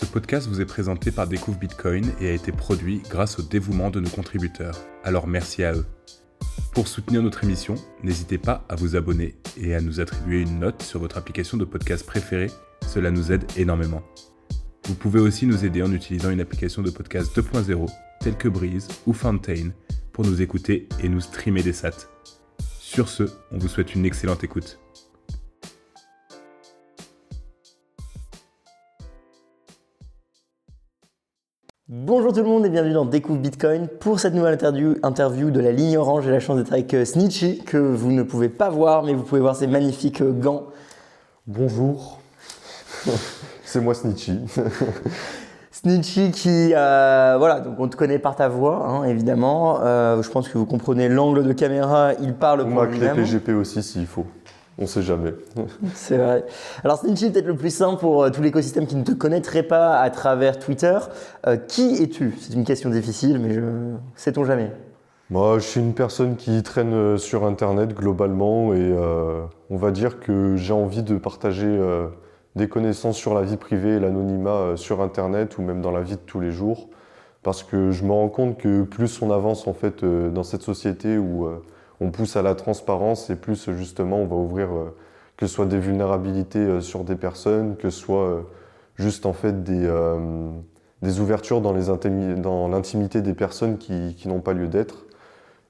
Ce podcast vous est présenté par Découvre Bitcoin et a été produit grâce au dévouement de nos contributeurs. Alors merci à eux. Pour soutenir notre émission, n'hésitez pas à vous abonner et à nous attribuer une note sur votre application de podcast préférée. Cela nous aide énormément. Vous pouvez aussi nous aider en utilisant une application de podcast 2.0 telle que Breeze ou Fountain pour nous écouter et nous streamer des sats. Sur ce, on vous souhaite une excellente écoute. Bonjour tout le monde et bienvenue dans Découvre Bitcoin. Pour cette nouvelle interview, interview de la ligne orange, j'ai la chance d'être avec euh, Snitchy, que vous ne pouvez pas voir, mais vous pouvez voir ses magnifiques euh, gants. Bonjour, c'est moi Snitchy. Snitchy qui, euh, voilà, donc on te connaît par ta voix, hein, évidemment. Euh, je pense que vous comprenez l'angle de caméra, il parle On pour lui-même. PGP aussi s'il faut. On sait jamais. C'est vrai. Alors Snitchy, peut-être le plus simple pour euh, tout l'écosystème qui ne te connaîtrait pas à travers Twitter. Euh, qui es-tu? C'est une question difficile, mais je... sait-on jamais? Moi, je suis une personne qui traîne euh, sur Internet globalement et euh, on va dire que j'ai envie de partager des connaissances sur la vie privée et l'anonymat sur Internet ou même dans la vie de tous les jours. Parce que je me rends compte que plus on avance en fait dans cette société où on pousse à la transparence et plus justement on va ouvrir euh, que ce soit des vulnérabilités euh, sur des personnes, que ce soit euh, juste en fait des, ouvertures dans l'intimité des personnes qui, n'ont pas lieu d'être.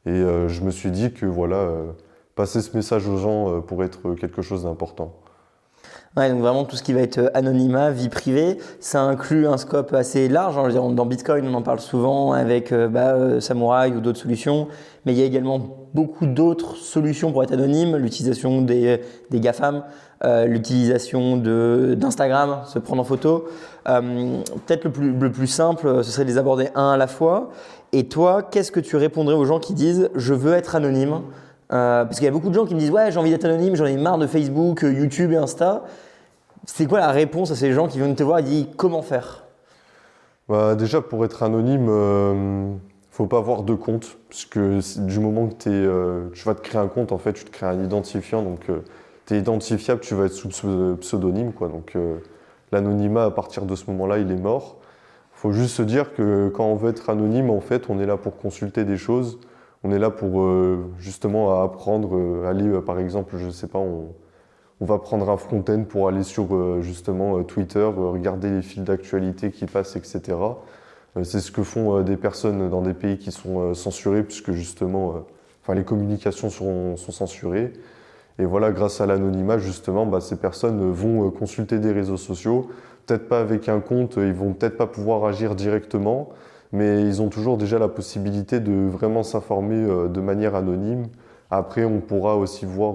Et je me suis dit que voilà, passer ce message aux gens pourrait être quelque chose d'important. Ouais, donc vraiment tout ce qui va être anonymat, vie privée, ça inclut un scope assez large. hein. Dans Bitcoin, on en parle souvent avec euh, bah, Samurai ou d'autres solutions, mais il y a également beaucoup d'autres solutions pour être anonyme, l'utilisation des, des GAFAM, euh, l'utilisation d'Instagram, se prendre en photo. Euh, Peut-être le plus, le plus simple, euh, ce serait de les aborder un à la fois. Et toi, qu'est-ce que tu répondrais aux gens qui disent je veux être anonyme euh, parce qu'il y a beaucoup de gens qui me disent ouais j'ai envie d'être anonyme, j'en ai marre de Facebook, YouTube et Insta. C'est quoi la réponse à ces gens qui viennent te voir et disent comment faire? Bah, déjà, pour être anonyme, faut pas avoir de compte, puisque c'est- du moment que euh, tu vas te créer un compte, en fait, tu te crées un identifiant, donc tu es identifiable, tu vas être sous pseu- pseudonyme, quoi. Donc euh, l'anonymat, à partir de ce moment-là, il est mort. faut juste se dire que quand on veut être anonyme, en fait, on est là pour consulter des choses, on est là pour euh, justement apprendre, euh, aller, euh, par exemple, je sais pas, on, on va prendre un front-end pour aller sur euh, justement euh, Twitter, euh, regarder les fils d'actualité qui passent, etc. Euh, C'est ce que font euh, des personnes dans des pays qui sont euh, censurés, puisque justement, enfin, les communications sont, censurées. Et voilà, grâce à l'anonymat, justement, bah, ces personnes vont consulter des réseaux sociaux, peut-être pas avec un compte, ils vont peut-être pas pouvoir agir directement, mais ils ont toujours déjà la possibilité de vraiment s'informer de manière anonyme. Après, on pourra aussi voir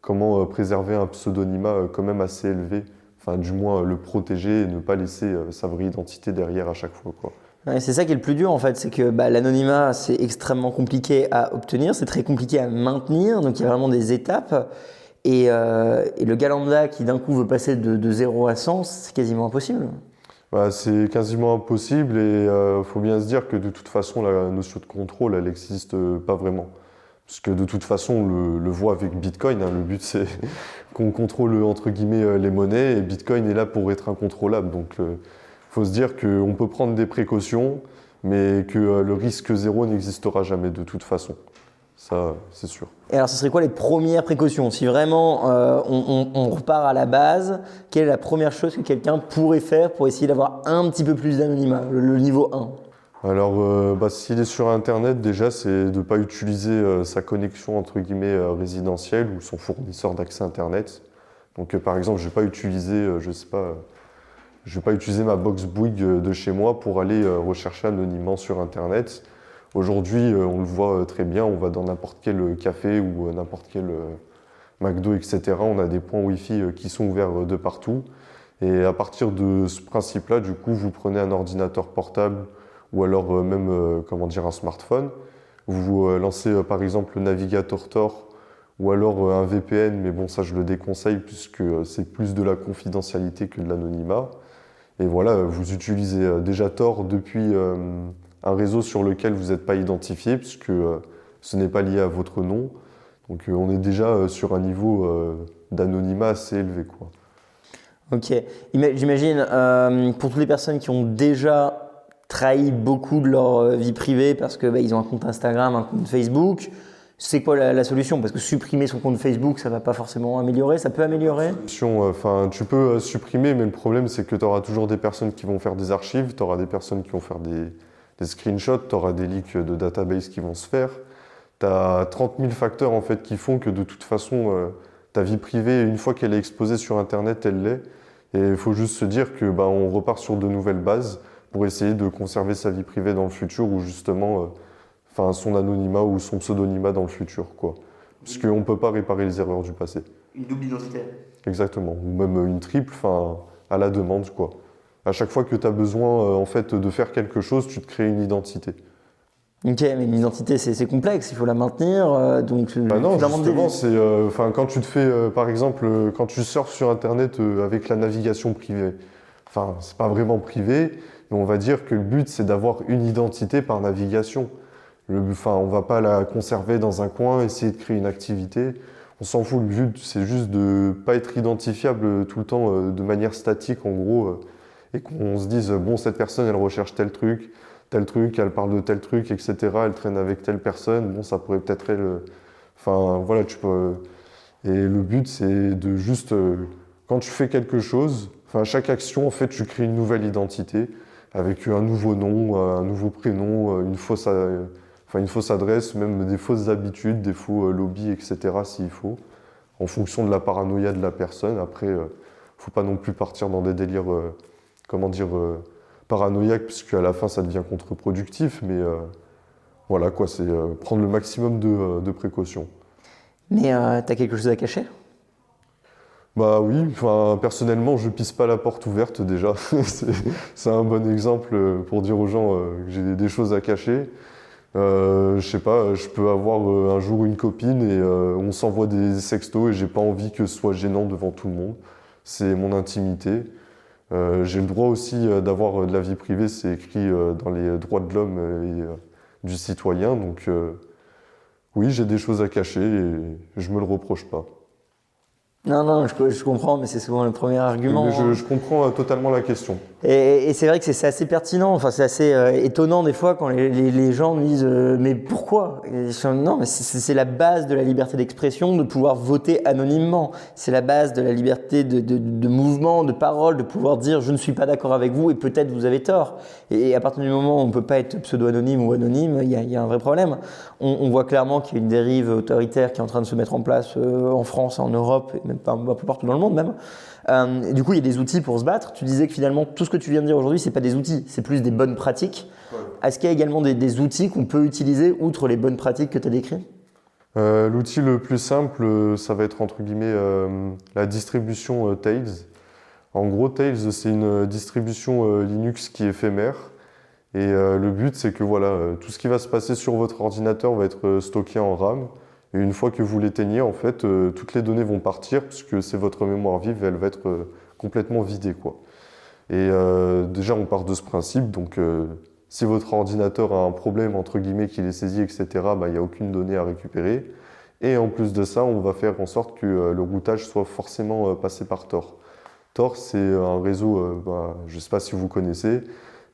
comment préserver un pseudonymat quand même assez élevé, enfin du moins euh, le protéger et ne pas laisser euh, sa vraie identité derrière à chaque fois. Quoi. Ouais, C'est ça qui est le plus dur en fait, c'est que bah, l'anonymat c'est extrêmement compliqué à obtenir, c'est très compliqué à maintenir, donc il y a vraiment des étapes. Et, euh, et le gars lambda qui d'un coup veut passer de, de 0 à 100, c'est quasiment impossible. Voilà, c'est quasiment impossible et il faut bien se dire que de toute façon la notion de contrôle elle n'existe euh, pas vraiment. Parce que de toute façon on le, voit avec Bitcoin, hein, le but c'est qu'on contrôle entre guillemets euh, les monnaies et Bitcoin est là pour être incontrôlable. Donc il faut se dire qu'on peut prendre des précautions mais que euh, le risque zéro n'existera jamais de toute façon. Ça c'est sûr. Et alors ce serait quoi les premières précautions? Si vraiment euh, on repart à la base, quelle est la première chose que quelqu'un pourrait faire pour essayer d'avoir un petit peu plus d'anonymat, le, le niveau 1 Alors, euh, bah, s'il est sur Internet, déjà, c'est de ne pas utiliser euh, sa connexion entre guillemets euh, résidentielle ou son fournisseur d'accès Internet. Donc, par exemple, je ne vais pas utiliser, je sais pas, je vais pas utiliser ma box Bouygues de chez moi pour aller rechercher anonymement sur Internet. Aujourd'hui, on le voit très bien, on va dans n'importe quel café ou n'importe quel McDo, etc. On a des points Wi-Fi qui sont ouverts de partout. Et à partir de ce principe-là, du coup, vous prenez un ordinateur portable ou alors euh, même euh, comment dire un smartphone. Vous euh, lancez par exemple le navigateur Tor ou alors un VPN, mais bon ça je le déconseille puisque c'est plus de la confidentialité que de l'anonymat. Et voilà, vous utilisez déjà Tor depuis un réseau sur lequel vous n'êtes pas identifié puisque ce n'est pas lié à votre nom. Donc on est déjà sur un niveau d'anonymat assez élevé quoi. Ok. J'imagine, pour toutes les personnes qui ont déjà trahi beaucoup de leur euh, vie privée parce qu'ils bah, ont un compte Instagram, un compte Facebook, c'est quoi la, solution? Parce que supprimer son compte Facebook, ça va pas forcément améliorer, ça peut améliorer? Euh, Enfin, tu peux supprimer, mais le problème, c'est que tu auras toujours des personnes qui vont faire des archives, tu auras des personnes qui vont faire des, des screenshots, tu auras des leaks de database qui vont se faire. Tu as 30 000 facteurs en fait qui font que de toute façon, ta vie privée, une fois qu'elle est exposée sur Internet, elle l'est. Et il faut juste se dire que bah, on repart sur de nouvelles bases pour essayer de conserver sa vie privée dans le futur ou justement euh, enfin, son anonymat ou son pseudonymat dans le futur. Quoi. Parce qu'on ne peut pas réparer les erreurs du passé. Une double identité Exactement. Ou même une triple, enfin, à la demande. Quoi. À chaque fois que tu as besoin euh, en fait, de faire quelque chose, tu te crées une identité. Ok, mais une identité, c'est complexe, il faut la maintenir. Euh, donc, bah non, justement, c'est, euh, enfin, quand tu te fais, euh, par exemple, quand tu surfes sur Internet avec la navigation privée, enfin, c'est pas vraiment privé, mais on va dire que le but, c'est d'avoir une identité par navigation. Enfin, on va pas la conserver dans un coin, essayer de créer une activité. On s'en fout. Le but, c'est juste de pas être identifiable tout le temps de manière statique, en gros, et qu'on se dise, bon, cette personne, elle recherche tel truc tel truc, elle parle de tel truc, etc. Elle traîne avec telle personne. Bon, ça pourrait peut-être être. Enfin, voilà, tu peux. Et le but, c'est de juste. Euh, quand tu fais quelque chose, enfin, chaque action, en fait, tu crées une nouvelle identité avec un nouveau nom, un nouveau prénom, une fausse, enfin, une fausse adresse, même des fausses habitudes, des faux euh, lobbies, etc. s'il faut, en fonction de la paranoïa de la personne. Après, euh, ne faut pas non plus partir dans des délires, comment dire, paranoïaque, puisqu'à la fin, ça devient contre-productif. Mais euh, voilà, quoi, c'est euh, prendre le maximum de, euh, précautions. Mais tu as quelque chose à cacher? Bah oui, enfin, personnellement, je pisse pas la porte ouverte déjà. c'est un bon exemple pour dire aux gens que j'ai des choses à cacher. Euh, je sais pas, je peux avoir un jour une copine et on s'envoie des sextos et j'ai pas envie que ce soit gênant devant tout le monde. C'est mon intimité. Euh, j'ai le droit aussi euh, d'avoir euh, de la vie privée, c'est écrit dans les droits de l'homme et du citoyen. Donc oui, j'ai des choses à cacher et je me le reproche pas. Non, non, je, comprends, mais c'est souvent le premier argument. je, je, comprends totalement la question. Et, c'est vrai que c'est assez pertinent, enfin c'est assez euh, étonnant des fois quand les, les, gens nous disent euh, mais pourquoi? Non, mais c'est la base de la liberté d'expression de pouvoir voter anonymement. C'est la base de la liberté de, mouvement, de parole, de pouvoir dire je ne suis pas d'accord avec vous et peut-être vous avez tort. Et, à partir du moment où on ne peut pas être pseudo-anonyme ou anonyme, il y, a un vrai problème. On, on voit clairement qu'il y a une dérive autoritaire qui est en train de se mettre en place euh, en France, en Europe, et même pas un peu partout dans le monde même. Euh, du coup, il y a des outils pour se battre. Tu disais que finalement, tout ce que tu viens de dire aujourd'hui, c'est pas des outils, c'est plus des bonnes pratiques. Est-ce qu'il y a également des, outils qu'on peut utiliser outre les bonnes pratiques que tu as décrites? Euh, L'outil le plus simple, ça va être entre guillemets euh, la distribution Tails. En gros, Tails, c'est une distribution Linux qui est éphémère. Et le but, c'est que voilà, tout ce qui va se passer sur votre ordinateur va être stocké en RAM. Et une fois que vous l'éteignez, en fait, euh, toutes les données vont partir puisque c'est votre mémoire vive elle va être euh, complètement vidée. Quoi. Et euh, déjà, on part de ce principe. Donc, si votre ordinateur a un problème, entre guillemets, qu'il est saisi, etc., bah, il n'y a aucune donnée à récupérer. Et en plus de ça, on va faire en sorte que le routage soit forcément passé par Tor. Tor, c'est un réseau, bah, je ne sais pas si vous connaissez,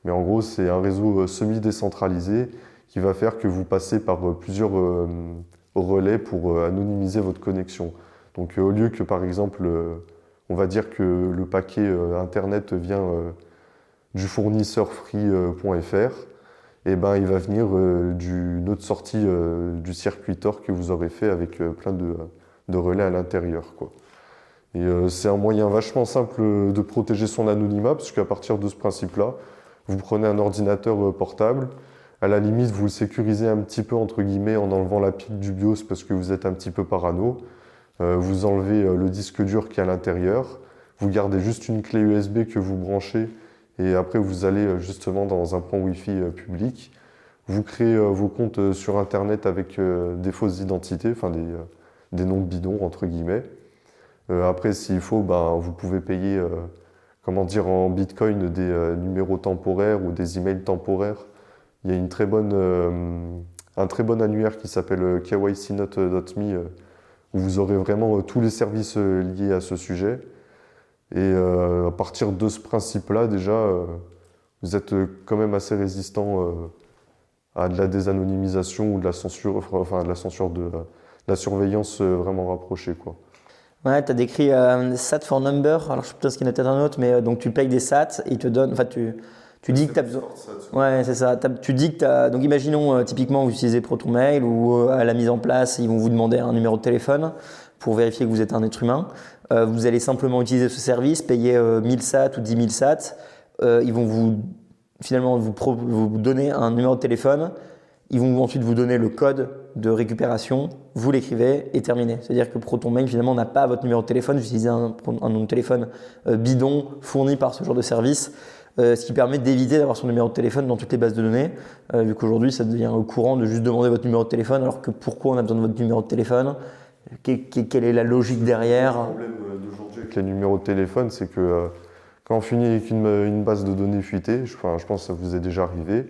mais en gros, c'est un réseau semi-décentralisé qui va faire que vous passez par plusieurs relais pour euh, anonymiser votre connexion. Donc euh, au lieu que par exemple, euh, on va dire que le paquet Internet vient du fournisseur free.fr, eh ben, il va venir d'une autre sortie du circuit Tor que vous aurez fait avec plein de, relais à l'intérieur. C'est un moyen vachement simple de protéger son anonymat, parce qu'à partir de ce principe-là, vous prenez un ordinateur portable, à la limite, vous le sécurisez un petit peu, entre guillemets, en enlevant la pile du BIOS parce que vous êtes un petit peu parano. Euh, vous enlevez euh, le disque dur qui est à l'intérieur. Vous gardez juste une clé USB que vous branchez et après vous allez euh, justement dans un point Wi-Fi public. Vous créez vos comptes sur Internet avec des fausses identités, enfin des, des noms bidons, entre guillemets. après, s'il faut, ben, vous pouvez payer comment dire, en Bitcoin des numéros temporaires ou des emails temporaires il y a une très bonne, euh, un très bon annuaire qui s'appelle euh, kycnote.me euh, où vous aurez vraiment tous les services liés à ce sujet. Et à partir de ce principe-là, déjà, vous êtes quand même assez résistant à de la désanonymisation ou de la censure, enfin de la censure de la, surveillance vraiment rapprochée. Quoi. Ouais, tu as décrit SAT for number, alors je sais pas ce qu'il y en a peut-être un autre, mais donc tu payes des SAT ils te donnent, enfin tu, tu dis que tu as besoin. Ouais, c'est ça. Tu dis que as. Donc imaginons typiquement vous utilisez ProtonMail ou à la mise en place, ils vont vous demander un numéro de téléphone pour vérifier que vous êtes un être humain. Euh, vous allez simplement utiliser ce service, payer 1000 euh, SAT ou 10 000 SAT. Euh, ils vont vous, finalement vous, vous, donner un numéro de téléphone. Ils vont ensuite vous donner le code de récupération. Vous l'écrivez et terminé. C'est-à-dire que ProtonMail finalement n'a pas votre numéro de téléphone. Vous utilisez un, un de téléphone bidon fourni par ce genre de service. Ce qui permet d'éviter d'avoir son numéro de téléphone dans toutes les bases de données, vu qu'aujourd'hui ça devient courant de juste demander votre numéro de téléphone, alors que pourquoi on a besoin de votre numéro de téléphone? Quelle est la logique derrière? Le problème euh, d'aujourd'hui avec les numéros de téléphone, c'est que euh, quand on finit avec une, base de données fuitée, je, pense que ça vous est déjà arrivé,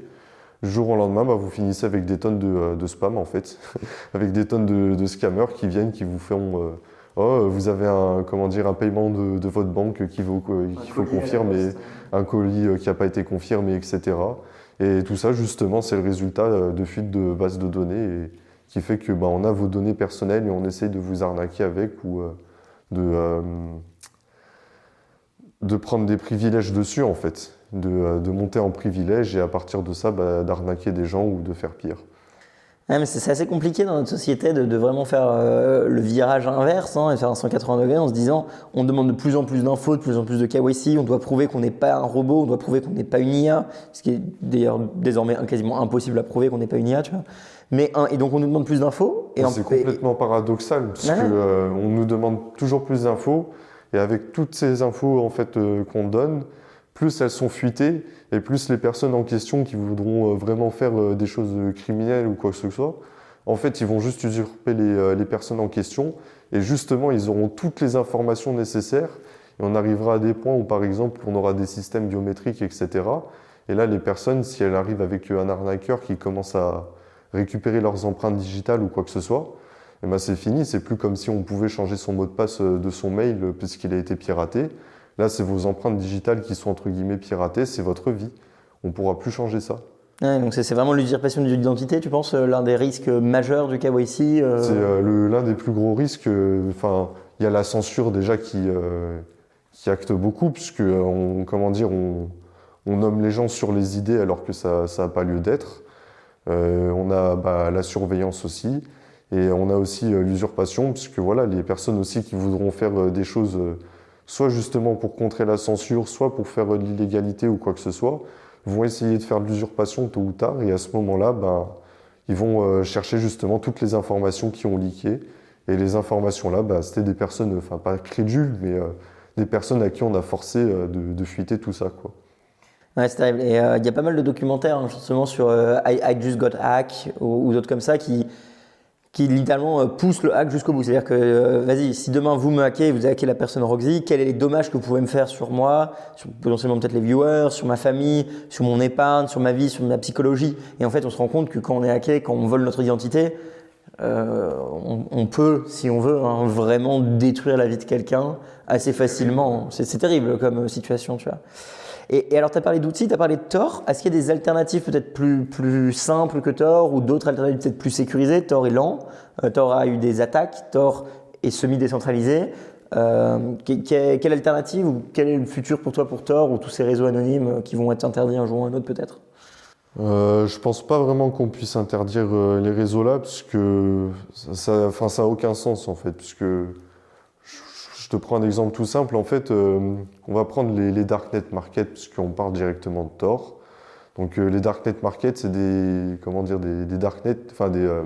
jour au lendemain, bah, vous finissez avec des tonnes de, euh, spam en fait, avec des tonnes de, scammers qui viennent, qui vous font oh, vous avez un, comment dire, un paiement de, votre banque qu'il faut, faut confirmer, un colis qui n'a pas été confirmé, etc. Et tout ça, justement, c'est le résultat de fuite de bases de données. Et, qui fait que bah, on a vos données personnelles et on essaye de vous arnaquer avec ou euh, de, euh, de prendre des privilèges dessus en fait, de, euh, de, monter en privilège et à partir de ça bah, d'arnaquer des gens ou de faire pire. C'est assez compliqué dans notre société de, vraiment faire le virage inverse hein, et faire un 180 degrés en se disant on demande de plus en plus d'infos, de plus en plus de KYC, on doit prouver qu'on n'est pas un robot, on doit prouver qu'on n'est pas une IA, ce qui est d'ailleurs désormais quasiment impossible à prouver qu'on n'est pas une IA. Tu vois mais et donc on nous demande plus d'infos. Et c'est complètement paradoxal parce qu'on euh, nous demande toujours plus d'infos et avec toutes ces infos en fait euh, qu'on donne, plus elles sont fuitées et plus les personnes en question qui voudront euh, vraiment faire des choses criminelles ou quoi que ce soit, en fait ils vont juste usurper les, personnes en question et justement ils auront toutes les informations nécessaires et on arrivera à des points où par exemple on aura des systèmes biométriques etc. Et là les personnes si elles arrivent avec un arnaqueur qui commence à récupérer leurs empreintes digitales ou quoi que ce soit, eh ben c'est fini. C'est plus comme si on pouvait changer son mot de passe euh, de son mail euh, puisqu'il a été piraté. Là, c'est vos empreintes digitales qui sont entre guillemets piratées, c'est votre vie. On ne pourra plus changer ça. donc c'est vraiment l'usurpation de l'identité, tu penses, euh, l'un des risques majeurs du KYC C'est l'un des plus gros risques. Enfin, il y a la censure déjà qui, qui acte beaucoup, puisque on, comment dire, on, on, nomme les gens sur les idées alors que ça n'a pas lieu d'être. Euh, on a bah, la surveillance aussi. Et on a aussi euh, l'usurpation, puisque voilà, les personnes aussi qui voudront faire euh, des choses, soit justement pour contrer la censure, soit pour faire de l'illégalité ou quoi que ce soit, vont essayer de faire de l'usurpation tôt ou tard. Et à ce moment-là, ben, ils vont chercher justement toutes les informations qui ont leaké. Et les informations-là, bah, c'était des personnes, enfin pas crédules, mais des personnes à qui on a forcé de, de fuiter tout ça. Quoi. Ouais, c'est terrible. Et euh, il y a pas mal de documentaires hein, justement sur euh, I, Just Got Hack ou, d'autres comme ça qui, qui littéralement euh, poussent le hack jusqu'au bout. C'est-à-dire que, vas-y, si demain vous me hackez, vous hackez la personne Roxy, quels sont les dommages que vous pouvez me faire sur moi, sur potentiellement peut-être les viewers, sur ma famille, sur mon épargne, sur ma vie, sur ma psychologie? Et en fait, on se rend compte que quand on est hacké, quand on vole notre identité, on, on, peut, si on veut, hein, vraiment détruire la vie de quelqu'un assez facilement. C'est terrible comme situation, tu vois. Et, alors, tu as parlé d'outils, tu as parlé de Tor. Est-ce qu'il y a des alternatives peut-être plus, plus simples que Tor ou d'autres alternatives peut-être plus sécurisées? Tor est lent, euh, Tor a eu des attaques, Tor est semi-décentralisé. Euh, quelle alternative ou quel est le futur pour toi pour Tor ou tous ces réseaux anonymes euh, qui vont être interdits un jour ou un autre peut-être? Euh, je pense pas vraiment qu'on puisse interdire les réseaux là, parce que ça, enfin, a aucun sens en fait, puisque te prends un exemple tout simple. En fait, euh, on va prendre les, darknet market puisqu'on parle directement de Tor. Donc euh, les darknet market, c'est des comment dire des, darknet, enfin des, euh,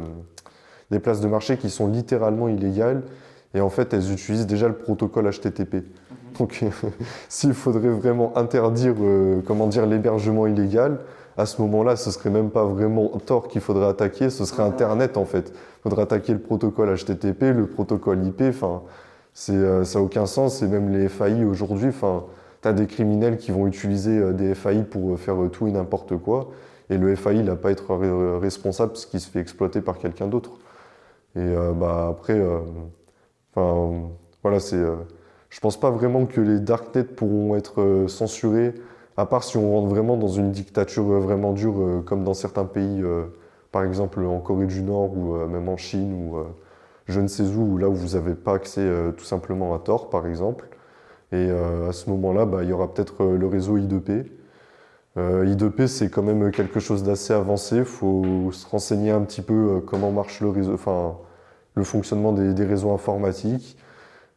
des places de marché qui sont littéralement illégales et en fait elles utilisent déjà le protocole HTTP. Mhm. Donc s'il faudrait vraiment interdire comment dire l'hébergement illégal, à ce moment-là, ce serait même pas vraiment Tor qu'il faudrait attaquer, ce serait Internet en fait. Il faudrait attaquer le protocole HTTP, le protocole IP, enfin euh, ça n'a aucun sens. Et même les FAI aujourd'hui, tu as des criminels qui vont utiliser euh, des FAI pour euh, faire tout et n'importe quoi. Et le FAI, il n'a pas à être responsable parce qu'il se fait exploiter par quelqu'un d'autre. Et bah, après, voilà, c'est je pense pas vraiment que les darknets pourront être censurés, à part si on rentre vraiment dans une dictature vraiment dure, comme dans certains pays, par exemple en Corée du Nord ou même en Chine ou je ne sais où, là où vous n'avez pas accès tout simplement à Tor, par exemple. Et à ce moment-là, bah, il y aura peut-être le réseau I2P euh, I2P, c'est quand même quelque chose d'assez avancé. Il faut se renseigner un petit peu euh, comment marche le réseau, enfin, le fonctionnement des, réseaux informatiques.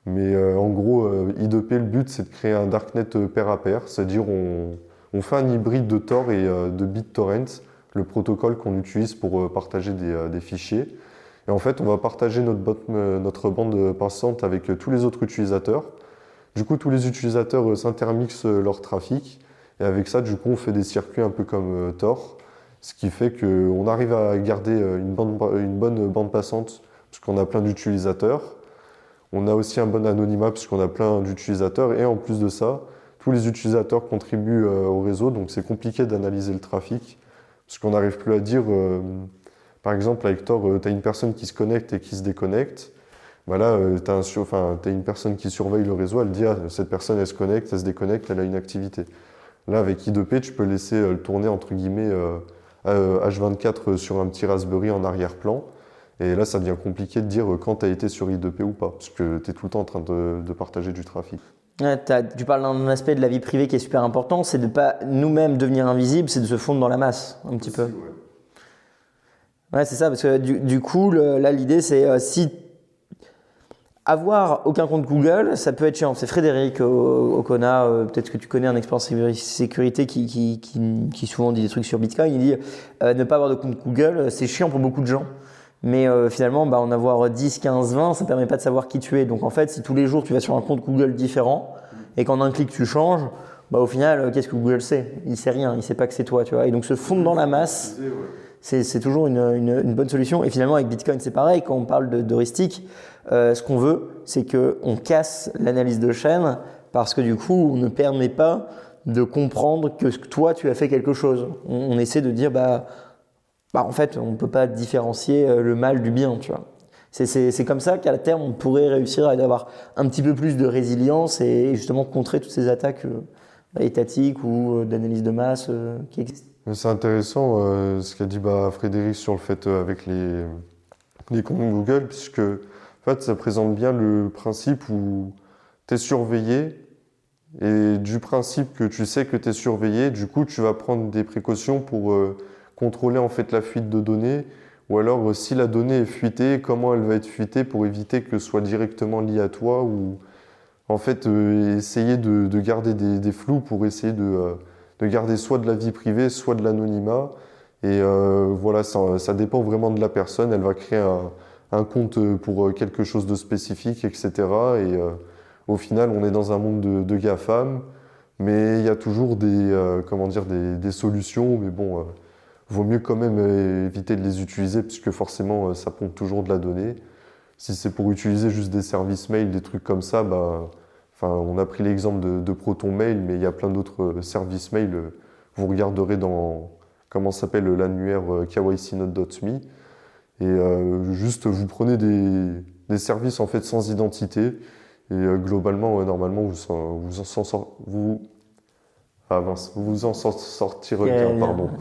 Mais euh, en gros, I2P, le but, c'est de créer un darknet pair à pair, c'est-à-dire on, fait un hybride de Tor et de BitTorrent, le protocole qu'on utilise pour partager des, fichiers. Et en fait, on va partager notre, notre bande passante avec tous les autres utilisateurs. Du coup, tous les utilisateurs s'intermixent leur trafic. Et avec ça, du coup, on fait des circuits un peu comme euh, Tor, ce qui fait qu'on arrive à garder euh, une, bonne bande passante, puisqu'on a plein d'utilisateurs. On a aussi un bon anonymat, puisqu'on a plein d'utilisateurs. Et en plus de ça, tous les utilisateurs contribuent euh, au réseau, donc c'est compliqué d'analyser le trafic, parce qu'on n'arrive plus à dire, par exemple, avec Tor, tu as une personne qui se connecte et qui se déconnecte. Voilà, tu as, une personne qui surveille le réseau, elle dit ah, cette personne elle se connecte, elle se déconnecte, elle a une activité. Là, avec I2P, tu peux laisser euh, le tourner entre guillemets H24 euh, sur un petit Raspberry en arrière-plan. Et là, ça devient compliqué de dire euh, quand tu as été sur I2P ou pas, parce que tu es tout le temps en train de, partager du trafic. tu parles d'un aspect de la vie privée qui est super important, c'est de ne pas nous-mêmes devenir invisibles, c'est de se fondre dans la masse, un petit peu. Ouais, c'est ça, parce que du, coup, là, l'idée, c'est si avoir aucun compte Google, ça peut être chiant. C'est Frédéric Ocona, euh, peut-être que tu connais un expert sécurité qui, souvent dit des trucs sur Bitcoin. Il dit euh, ne pas avoir de compte Google, c'est chiant pour beaucoup de gens. Mais euh, finalement, bah, en avoir 10, 15, 20, ça permet pas de savoir qui tu es. Donc en fait, si tous les jours tu vas sur un compte Google différent et qu'en un clic tu changes, bah, au final, qu'est-ce que Google sait? Il sait rien, il sait pas que c'est toi. Tu vois et donc se fondre dans la masse, c'est toujours une, bonne solution. Et finalement, avec Bitcoin, c'est pareil. Quand on parle d'heuristique, euh, ce qu'on veut, c'est qu'on casse l'analyse de chaîne parce que du coup, on ne permet pas de comprendre que toi, tu as fait quelque chose. On, essaie de dire, bah, bah, en fait, on ne peut pas différencier euh, le mal du bien. C'est comme ça qu'à terme, on pourrait réussir à avoir un petit peu plus de résilience et justement contrer toutes ces attaques euh, étatiques ou d'analyse de masse qui existent. C'est intéressant ce qu'a dit bah, Frédéric sur le fait avec les, les comptes Google, puisque en fait, ça présente bien le principe où tu es surveillé et du principe que tu sais que tu es surveillé, du coup, tu vas prendre des précautions pour euh, contrôler en fait la fuite de données. Ou alors euh, si la donnée est fuitée, comment elle va être fuitée pour éviter que ce soit directement lié à toi ou en fait euh, essayer de, garder des, flous pour essayer de, garder soit de la vie privée, soit de l'anonymat. Et voilà, ça, dépend vraiment de la personne. Elle va créer un, compte pour euh, quelque chose de spécifique, etc. Et euh, au final, on est dans un monde de, de GAFAM, mais il y a toujours des, euh, des, solutions. Mais bon, vaut mieux quand même éviter de les utiliser, puisque forcément, ça pompe toujours de la donnée. Si c'est pour utiliser juste des services mail, des trucs comme ça, bah, enfin, on a pris l'exemple de, de, Proton Mail, mais il y a plein d'autres services mail. Vous regarderez dans comment s'appelle l'annuaire kycnote.me et euh, juste, vous prenez des, des, services en fait sans identité. Et euh, globalement, normalement, vous, vous, en, vous, ah, vous en sortirez bien, pardon.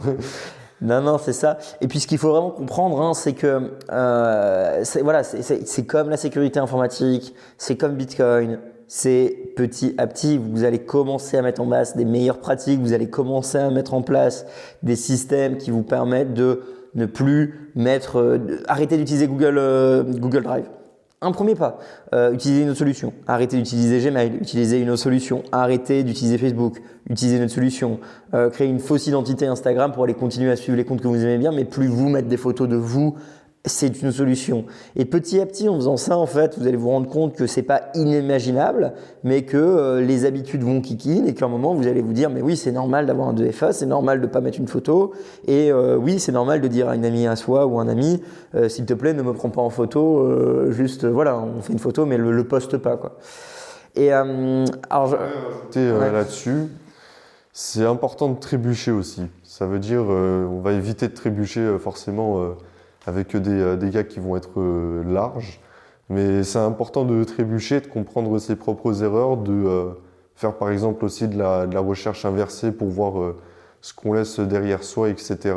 Non, non, c'est ça. Et puis ce qu'il faut vraiment comprendre, hein, c'est que euh, voilà, c'est comme la sécurité informatique, c'est comme Bitcoin, c'est petit à petit, vous allez commencer à mettre en place des meilleures pratiques, vous allez commencer à mettre en place des systèmes qui vous permettent de ne plus mettre, euh, arrêter d'utiliser Google, euh, Google Drive. Un premier pas, euh, une autre solution. Arrêter d'utiliser Gmail, utiliser une autre solution. Arrêter d'utiliser Facebook, utiliser une autre solution. créer une fausse identité Instagram pour aller continuer à suivre les comptes que vous aimez bien, mais plus vous mettre des photos de vous c'est une solution. Et petit à petit, en faisant ça, en fait, vous allez vous rendre compte que c'est pas inimaginable, mais que euh, les habitudes vont kikin et qu'à un moment, vous allez vous dire, mais oui, c'est normal d'avoir un 2FA, c'est normal de pas mettre une photo, et euh, oui, c'est normal de dire à une amie à soi ou un ami, euh, s'il te plaît, ne me prends pas en photo, juste, voilà, on fait une photo, mais le, le poste pas, quoi. Et alors, là-dessus, c'est important de trébucher aussi. Ça veut dire, on va éviter de trébucher forcément avec des, euh, des, gars qui vont être euh, larges. Mais c'est important de trébucher, de comprendre ses propres erreurs, de euh, faire par exemple aussi de la, recherche inversée pour voir ce qu'on laisse derrière soi, etc.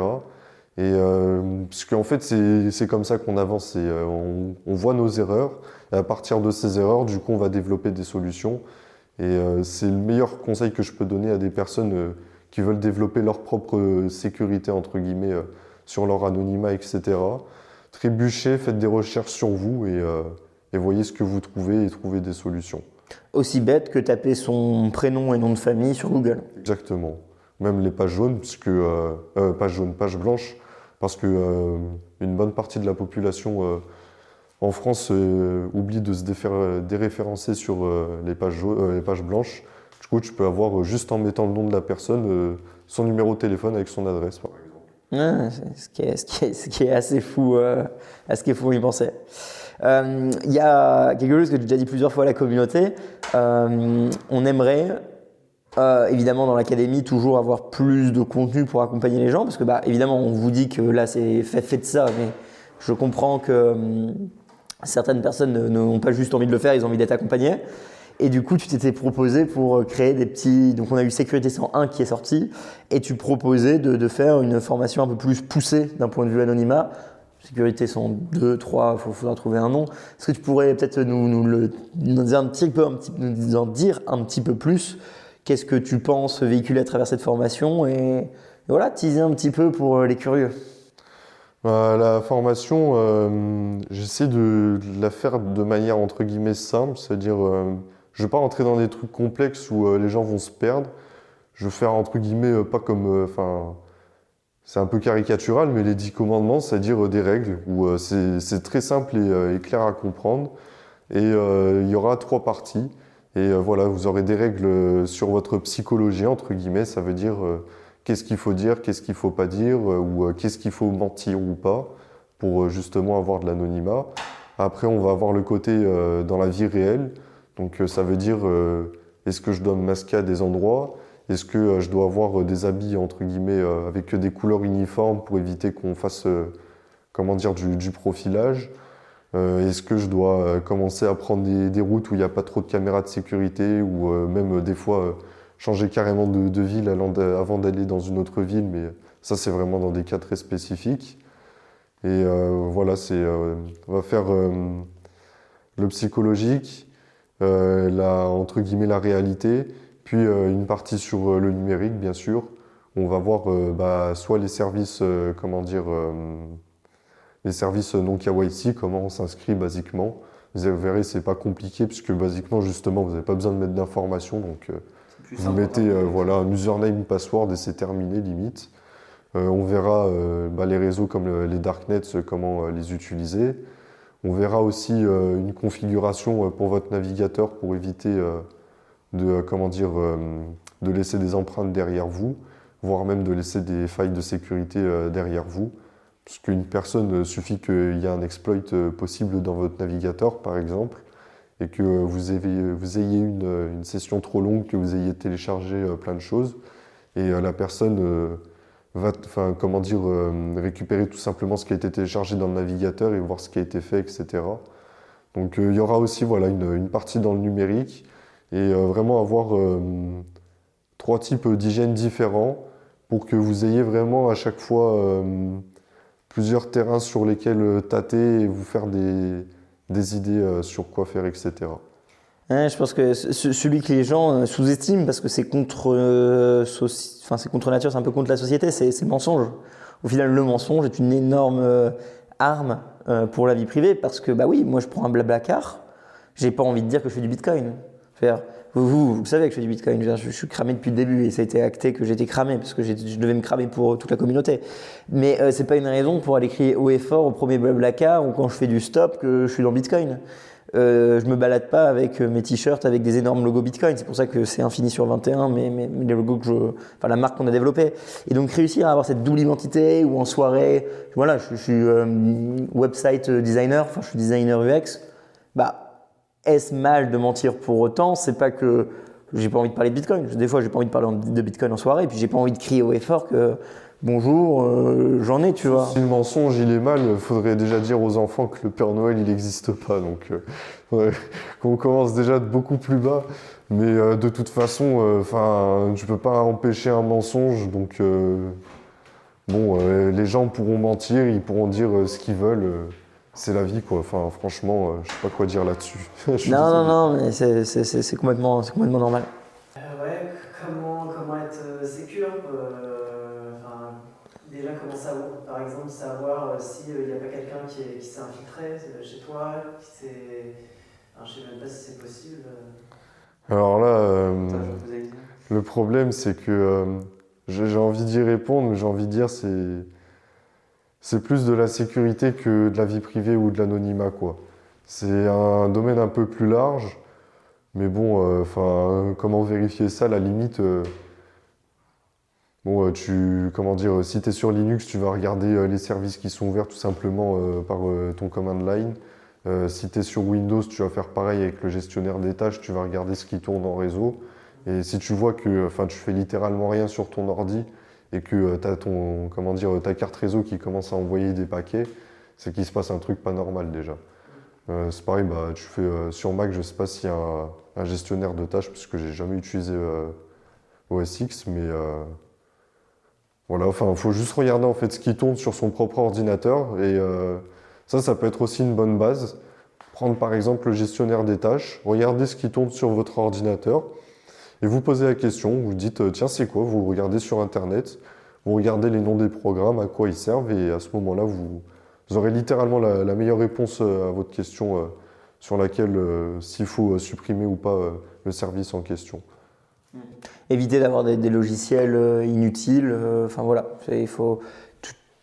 Et euh, parce qu'en fait, c'est comme ça qu'on avance. on, voit nos erreurs, et à partir de ces erreurs, du coup, on va développer des solutions. Et c'est le meilleur conseil que je peux donner à des personnes qui veulent développer leur propre sécurité, entre guillemets, sur leur anonymat, etc. Trébuchez, faites des recherches sur vous et, euh, et voyez ce que vous trouvez et trouvez des solutions. Aussi bête que taper son prénom et nom de famille sur Google. Exactement. Même les pages jaunes, puisque euh, euh, pages jaunes, pages blanches, parce que une bonne partie de la population en France oublie de se déréférencer sur les, pages jau- euh, les pages blanches. Du coup, tu peux avoir juste en mettant le nom de la personne, son numéro de téléphone avec son adresse, par c'est- ce, qui est, assez fou, à ce qui est fou y penser. Euh, Il y a quelque chose que j'ai déjà dit plusieurs fois à la communauté. Euh, on aimerait, euh, évidemment, dans l'académie, toujours avoir plus de contenu pour accompagner les gens, parce que, bah, évidemment, on vous dit que là, c'est fait, fait de ça, mais je comprends que hum, certaines personnes ne- n'ont pas juste envie de le faire, ils ont envie d'être accompagnés. Et du coup, tu t'étais proposé pour euh, créer des petits. Donc, on a eu Sécurité 101 qui est sorti, et tu proposais de, faire une formation un peu plus poussée d'un point de vue anonymat. Sécurité 102, 3, il faudra trouver un nom. Est-ce que tu pourrais peut-être nous, nous, peu, nous en dire un petit peu plus? Qu'est-ce que tu penses véhiculer à travers cette formation? Et, voilà, teaser un petit peu pour euh, les curieux. Euh, la formation, euh, j'essaie de la faire de manière entre guillemets simple, c'est-à-dire je ne veux pas rentrer dans des trucs complexes où euh, les gens vont se perdre. Je veux faire entre guillemets euh, pas comme, euh, c'est un peu caricatural, mais les dix commandements, c'est-à-dire des règles où c'est très simple et, clair à comprendre. Et il y aura trois parties. Et voilà, vous aurez des règles sur votre psychologie entre guillemets, ça veut dire qu'est-ce qu'il faut dire, qu'est-ce qu'il faut pas dire, ou qu'est-ce qu'il faut mentir ou pas, pour justement avoir de l'anonymat. Après, on va avoir le côté dans la vie réelle. Donc, euh, ça veut dire euh, est-ce que je dois me masquer à des endroits? Est-ce que euh, je dois avoir des habits entre guillemets avec des couleurs uniformes pour éviter qu'on fasse comment dire du, du profilage? Euh, Est-ce que je dois commencer à prendre des, des routes où il n'y a pas trop de caméras de sécurité ou euh, même des fois euh, changer carrément de, de ville avant d'aller dans une autre ville, mais ça c'est vraiment dans des cas très spécifiques. Et voilà, c'est, on va faire le psychologique, la, entre guillemets la réalité, puis euh, une partie sur euh, le numérique bien sûr. On va voir euh, bah, soit les services, euh, comment dire, euh, les services non KYC, comment on s'inscrit basiquement. Vous verrez, c'est pas compliqué puisque basiquement justement vous n'avez pas besoin de mettre d'informations, donc euh, vous mettez euh, voilà, un username, password et c'est terminé limite. Euh, on verra euh, bah, les réseaux comme le- les darknets, euh, comment euh, les utiliser. On verra aussi euh, une configuration euh, pour votre navigateur pour éviter euh, de, laisser des empreintes derrière vous, voire même de laisser des failles de sécurité derrière vous. Parce qu'une personne, suffit qu'il y ait un exploit possible dans votre navigateur, par exemple, et que vous ayez, une, session trop longue, que vous ayez téléchargé plein de choses, et la personne va, comment dire, euh, récupérer tout simplement ce qui a été téléchargé dans le navigateur et voir ce qui a été fait, etc. Donc euh, il y aura aussi voilà, une, partie dans le numérique, et euh, vraiment avoir trois types d'hygiène différents pour que vous ayez vraiment à chaque fois plusieurs terrains sur lesquels tâter et vous faire des, idées sur quoi faire, etc. Je pense que ce- ce- celui que les gens euh, sous-estiment, parce que c'est contre, euh, enfin, c'est contre nature, c'est un peu contre la société, c'est le mensonge. Au final, le mensonge est une énorme euh, arme pour la vie privée, parce que, bah oui, moi je prends un blabla car, j'ai pas envie de dire que je fais du bitcoin. Vous, vous, vous savez que je fais du bitcoin, je, suis cramé depuis le début et ça a été acté que j'étais cramé, parce que je devais me cramer pour toute la communauté. Mais c'est pas une raison pour aller crier haut et fort au premier blabla car ou quand je fais du stop que je suis dans bitcoin. Euh, je me balade pas avec euh, mes t-shirts avec des énormes logos Bitcoin. C'est pour ça que c'est infini sur 21, mais, les logos que je, enfin la marque qu'on a développée. Et donc réussir à avoir cette double identité ou en soirée, voilà, je, suis euh, website designer, enfin je suis designer UX. Bah, est-ce mal de mentir pour autant? C'est pas que j'ai pas envie de parler de Bitcoin. Des fois, j'ai pas envie de parler de Bitcoin en soirée, puis j'ai pas envie de crier haut et fort que bonjour, euh, j'en ai, tu vois. Si le mensonge il est mal, il faudrait déjà dire aux enfants que le Père Noël il n'existe pas. Donc euh, qu'on commence déjà de beaucoup plus bas. Mais euh, de toute façon, enfin, tu peux pas empêcher un mensonge. Donc bon, les gens pourront mentir, ils pourront dire ce qu'ils veulent. c'est la vie, quoi. Enfin, franchement, je sais pas quoi dire là-dessus. non, non, non, mais c'est complètement, complètement normal. ouais, comment, comment être sécure par exemple, savoir euh, s'il n'y a pas quelqu'un qui, s'est infiltré euh, chez toi, qui s'est... je ne sais même pas si c'est possible. Alors là, le problème c'est que j'ai envie d'y répondre, mais j'ai envie de dire c'est c'est plus de la sécurité que de la vie privée ou de l'anonymat quoi. C'est un domaine un peu plus large, mais bon, enfin, comment vérifier ça, la limite. Bon, euh, tu, comment dire, si tu es sur Linux, tu vas regarder euh, les services qui sont ouverts tout simplement euh, par ton command line. si tu es sur Windows, tu vas faire pareil avec le gestionnaire des tâches, tu vas regarder ce qui tourne en réseau. Et si tu vois que enfin, tu fais littéralement rien sur ton ordi et que tu as ton, comment dire, ta carte réseau qui commence à envoyer des paquets, c'est qu'il se passe un truc pas normal déjà. c'est pareil, bah, tu fais sur Mac, je sais pas s'il y a un, gestionnaire de tâches, puisque j'ai jamais utilisé OS X, mais voilà, enfin, il faut juste regarder en fait ce qui tourne sur son propre ordinateur et euh, ça, ça peut être aussi une bonne base. Prendre par exemple le gestionnaire des tâches, regarder ce qui tourne sur votre ordinateur et vous posez la question, vous dites euh, tiens c'est quoi? Vous regardez sur internet, vous regardez les noms des programmes, à quoi ils servent et à ce moment-là vous, aurez littéralement la, meilleure réponse euh, à votre question sur laquelle s'il faut supprimer ou pas le service en question. Éviter d'avoir des, logiciels euh, inutiles. Euh, enfin voilà, il faut.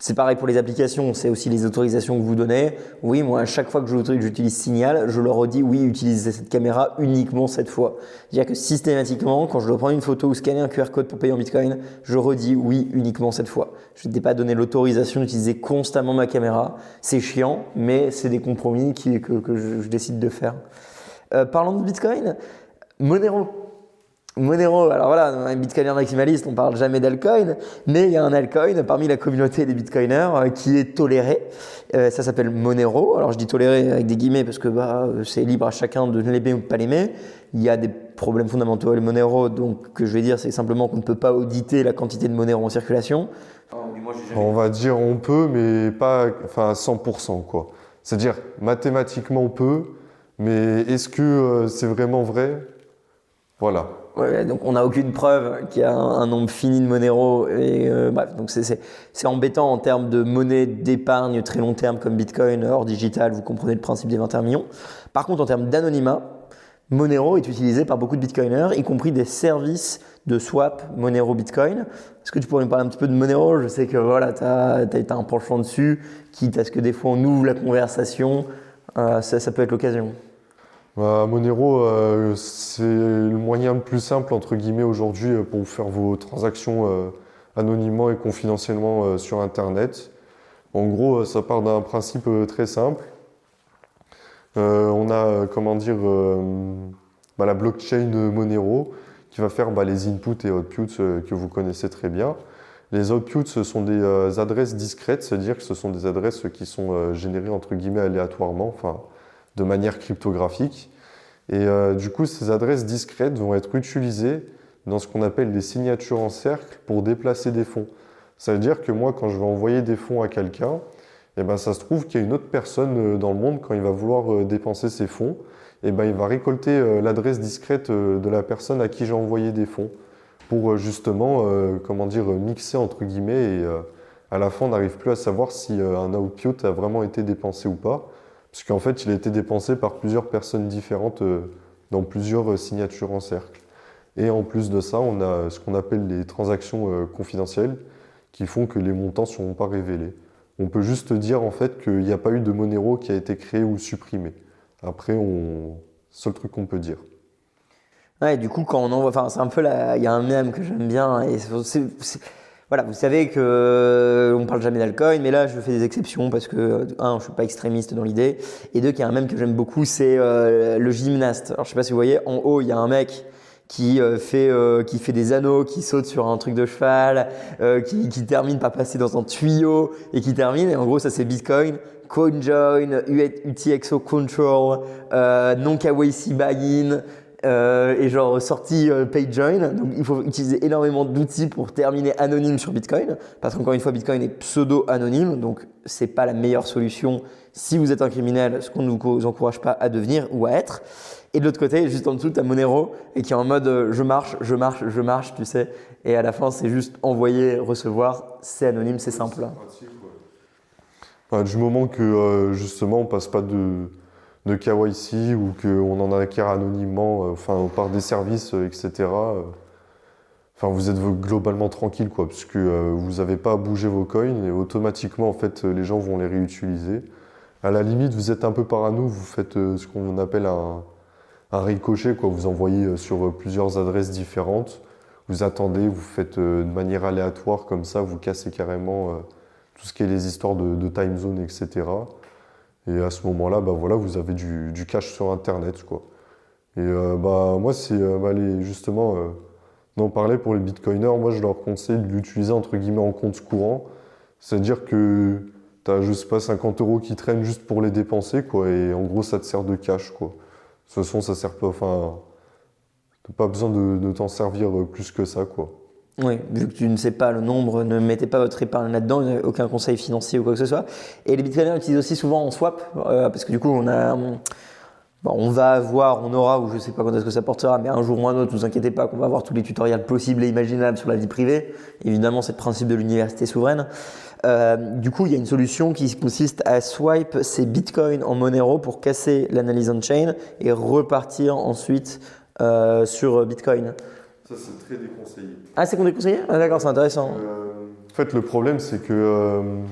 C'est pareil pour les applications, c'est aussi les autorisations que vous donnez. Oui, moi, à chaque fois que j'utilise Signal, je leur redis oui, utilisez cette caméra uniquement cette fois. C'est-à-dire que systématiquement, quand je dois prendre une photo ou scanner un QR code pour payer en Bitcoin, je redis oui uniquement cette fois. Je n'ai pas donné l'autorisation d'utiliser constamment ma caméra. C'est chiant, mais c'est des compromis que, je, décide de faire. Euh, parlons de Bitcoin, Monero. Monero, alors voilà, un bitcoiner maximaliste, on parle jamais d'alcoin, mais il y a un altcoin parmi la communauté des bitcoiners euh, qui est toléré. Euh, ça s'appelle Monero. Alors je dis toléré avec des guillemets parce que bah, c'est libre à chacun de l'aimer ou de pas l'aimer. Il y a des problèmes fondamentaux avec Monero, donc que je vais dire, c'est simplement qu'on ne peut pas auditer la quantité de Monero en circulation. on va dire on peut, mais pas enfin, à 100%. quoi. C'est-à-dire mathématiquement on peut, mais est-ce que euh, c'est vraiment vrai? Voilà donc on n'a aucune preuve qu'il y a un, nombre fini de Monero. Et, euh, bref, donc c'est embêtant en termes de monnaie d'épargne très long terme comme Bitcoin hors digital. Vous comprenez le principe des 21 millions. Par contre, en termes d'anonymat, Monero est utilisé par beaucoup de Bitcoiners, y compris des services de swap Monero Bitcoin. Est-ce que tu pourrais nous parler un petit peu de Monero? Je sais que voilà, tu as, as, un penchant dessus, quitte à ce que des fois on ouvre la conversation, euh, ça, ça peut être l'occasion. Bah, Monero, euh, c'est le moyen le plus simple entre guillemets aujourd'hui euh, pour faire vos transactions euh, anonymement et confidentiellement sur Internet. En gros, ça part d'un principe très simple. on a, comment dire, bah, la blockchain Monero qui va faire bah, les inputs et outputs que vous connaissez très bien. Les outputs, ce sont des adresses discrètes, c'est-à-dire que ce sont des adresses qui sont générées entre guillemets aléatoirement, enfin de manière cryptographique. Et euh, du coup, ces adresses discrètes vont être utilisées dans ce qu'on appelle des signatures en cercle pour déplacer des fonds. Ça veut dire que moi, quand je vais envoyer des fonds à quelqu'un, eh ben, ça se trouve qu'il y a une autre personne euh, dans le monde, quand il va vouloir euh, dépenser ses fonds, eh ben, il va récolter l'adresse discrète de la personne à qui j'ai envoyé des fonds pour justement comment dire, mixer entre guillemets et à la fin on n'arrive plus à savoir si un output a vraiment été dépensé ou pas parce qu'en fait, il a été dépensé par plusieurs personnes différentes euh, dans plusieurs euh, signatures en cercle. Et en plus de ça, on a ce qu'on appelle les transactions euh, confidentielles qui font que les montants ne seront pas révélés. On peut juste dire en fait qu'il n'y a pas eu de Monero qui a été créé ou supprimé. Après, on... seul truc qu'on peut dire. Ouais, du coup, quand on envoie, enfin, c'est un peu là, il y a un mème que j'aime bien, et c'est voilà, vous savez que euh, on parle jamais d'alcool, mais là je fais des exceptions parce que un, je suis pas extrémiste dans l'idée, et deux, qu'il y a un même que j'aime beaucoup, c'est euh, le gymnaste. Alors je sais pas si vous voyez, en haut il y a un mec qui euh, fait euh, qui fait des anneaux, qui saute sur un truc de cheval, euh, qui, qui termine par passer dans un tuyau et qui termine. Et en gros, ça c'est Bitcoin, CoinJoin, UTXO Control, euh, non KYC buy-in. Euh, et genre sortie euh, PageJoin. Donc il faut utiliser énormément d'outils pour terminer anonyme sur Bitcoin, parce qu'encore une fois Bitcoin est pseudo anonyme, donc c'est pas la meilleure solution si vous êtes un criminel, ce qu'on ne vous encourage pas à devenir ou à être. Et de l'autre côté, juste en dessous, tu as Monero et qui est en mode euh, je marche, je marche, je marche, tu sais. Et à la fin, c'est juste envoyer, recevoir, c'est anonyme, c'est simple. Ouais, du moment que euh, justement on passe pas de, de KYC ou qu'on en acquiert anonymement, euh, enfin par des services, euh, etc. euh, Enfin, vous êtes globalement tranquille, quoi, parce que vous n'avez pas à bouger vos coins et automatiquement, en fait, les gens vont les réutiliser. À la limite, vous êtes un peu parano, vous faites ce qu'on appelle un, un ricochet, quoi. Vous envoyez sur plusieurs adresses différentes, vous attendez, vous faites de manière aléatoire comme ça, vous cassez carrément tout ce qui est les histoires de time zone, etc. Et à ce moment-là, bah voilà, vous avez du, cash sur Internet, quoi. Et euh, bah moi, c'est euh, bah, justement euh, d'en parler pour les bitcoiners. Moi, je leur conseille de l'utiliser entre guillemets en compte courant, c'est-à-dire que t'as, je sais pas, 50 euros qui traînent juste pour les dépenser, quoi. Et en gros, ça te sert de cash, quoi. De toute façon, ça sert pas, enfin, pas besoin de, de t'en servir euh, plus que ça, quoi. Oui, vu que tu ne sais pas le nombre, ne mettez pas votre épargne là-dedans, aucun conseil financier ou quoi que ce soit. Et les bitcoiners utilisent aussi souvent en swap, euh, parce que du coup, on a, va avoir, on aura, ou je sais pas quand est-ce que ça portera, mais un jour ou un autre, ne vous inquiétez pas qu'on va avoir tous les tutoriels possibles et imaginables sur la vie privée. Évidemment, c'est le principe de l'université souveraine. Euh, du coup, il y a une solution qui consiste à swipe ces bitcoins en Monero pour casser l'analyse on-chain et repartir ensuite euh, sur Bitcoin. Ça, c'est très déconseillé. Ah, c'est qu'on est conseillé Ah, d'accord, c'est intéressant. Euh, en fait, le problème, c'est que euh, vous